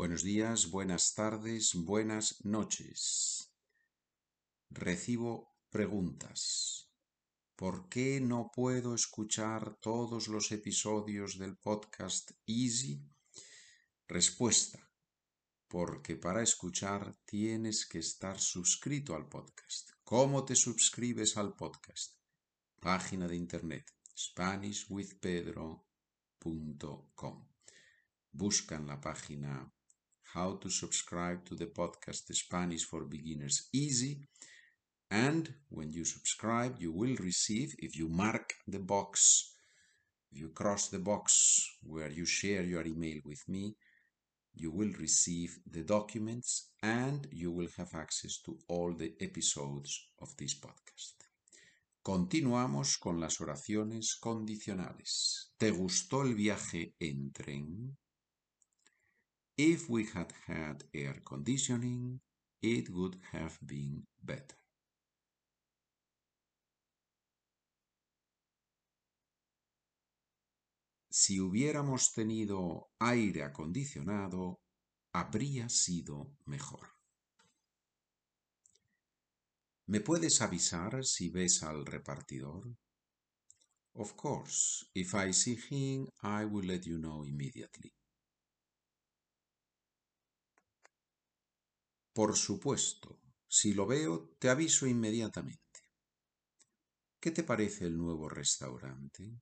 Buenos días, buenas tardes, buenas noches. Recibo preguntas. ¿Por qué no puedo escuchar todos los episodios del podcast Easy? Respuesta. Porque para escuchar tienes que estar suscrito al podcast. ¿Cómo te suscribes al podcast? Página de internet SpanishWithPedro.com. Buscan la página How to subscribe to the podcast the Spanish for Beginners Easy. And when you subscribe, you will receive, if you mark the box, if you cross the box where you share your email with me, you will receive the documents and you will have access to all the episodes of this podcast. Continuamos con las oraciones condicionales. ¿Te gustó el viaje en tren? If we had had air conditioning, it would have been better. Si hubiéramos tenido aire acondicionado, habría sido mejor. ¿Me puedes avisar si ves al repartidor? Of course, if I see him, I will let you know immediately. Por supuesto, si lo veo, te aviso inmediatamente. ¿Qué te parece el nuevo restaurante?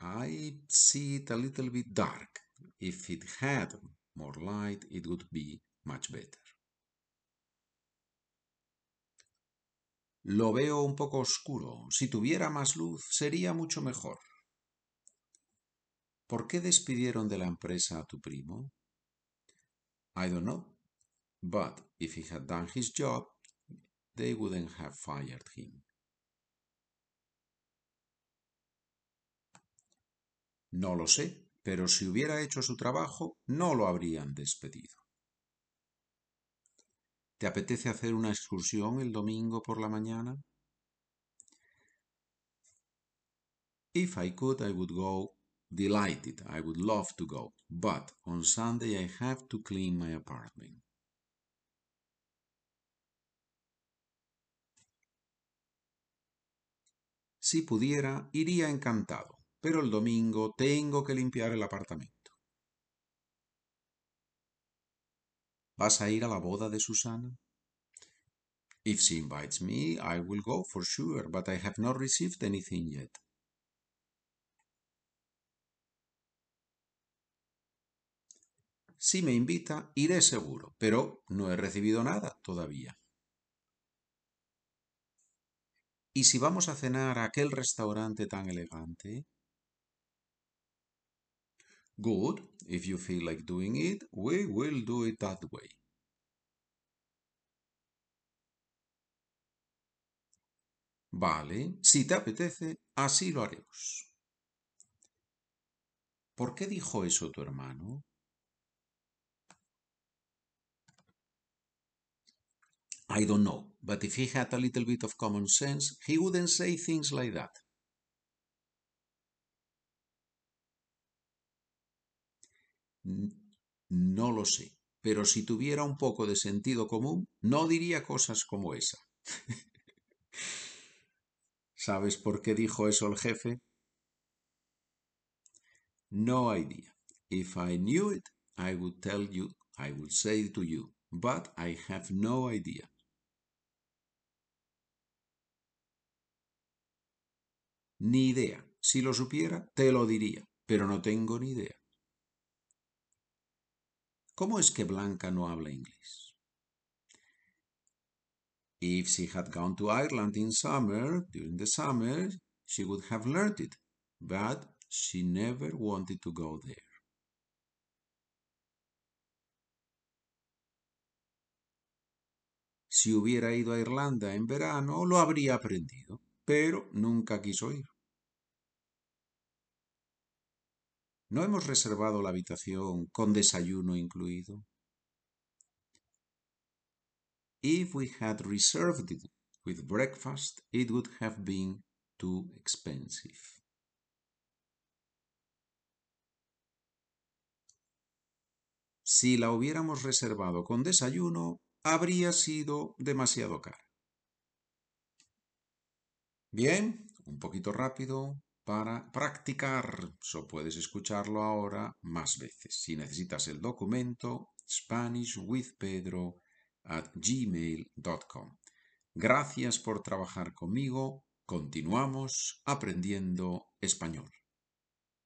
I see it a little bit dark. If it had more light, it would be much better. Lo veo un poco oscuro. Si tuviera más luz, sería mucho mejor. ¿Por qué despidieron de la empresa a tu primo? I don't know. But if he had done his job, they wouldn't have fired him. No lo sé, pero si hubiera hecho su trabajo, no lo habrían despedido. ¿Te apetece hacer una excursión el domingo por la mañana? If I could, I would go. Delighted, I would love to go. But on Sunday I have to clean my apartment. Si pudiera, iría encantado pero el domingo tengo que limpiar el apartamento. ¿Vas a ir a la boda de Susana? If she invites me, I will go for sure, but I have not received anything yet. Si me invita, iré seguro, pero no he recibido nada todavía. ¿Y si vamos a cenar a aquel restaurante tan elegante? Good. If you feel like doing it, we will do it that way. Vale, si te apetece, así lo haremos. ¿Por qué dijo eso tu hermano? I don't know, but if he had a little bit of common sense, he wouldn't say things like that. No lo sé, pero si tuviera un poco de sentido común, no diría cosas como esa. ¿Sabes por qué dijo eso el jefe? No idea. If I knew it, I would tell you, I would say it to you, but I have no idea. Ni idea. Si lo supiera, te lo diría, pero no tengo ni idea. ¿Cómo es que Blanca no habla inglés? If she had gone to Ireland in summer, during the summer, she would have learned it, but she never wanted to go there. Si hubiera ido a Irlanda en verano, lo habría aprendido, pero nunca quiso ir. ¿No hemos reservado la habitación con desayuno incluido? If we had reserved it with breakfast, it would have been too expensive. Si la hubiéramos reservado con desayuno, habría sido demasiado cara. Bien, un poquito rápido para practicar. So puedes escucharlo ahora más veces. Si necesitas el documento, SpanishWithPedro at gmail.com. Gracias por trabajar conmigo. Continuamos aprendiendo español.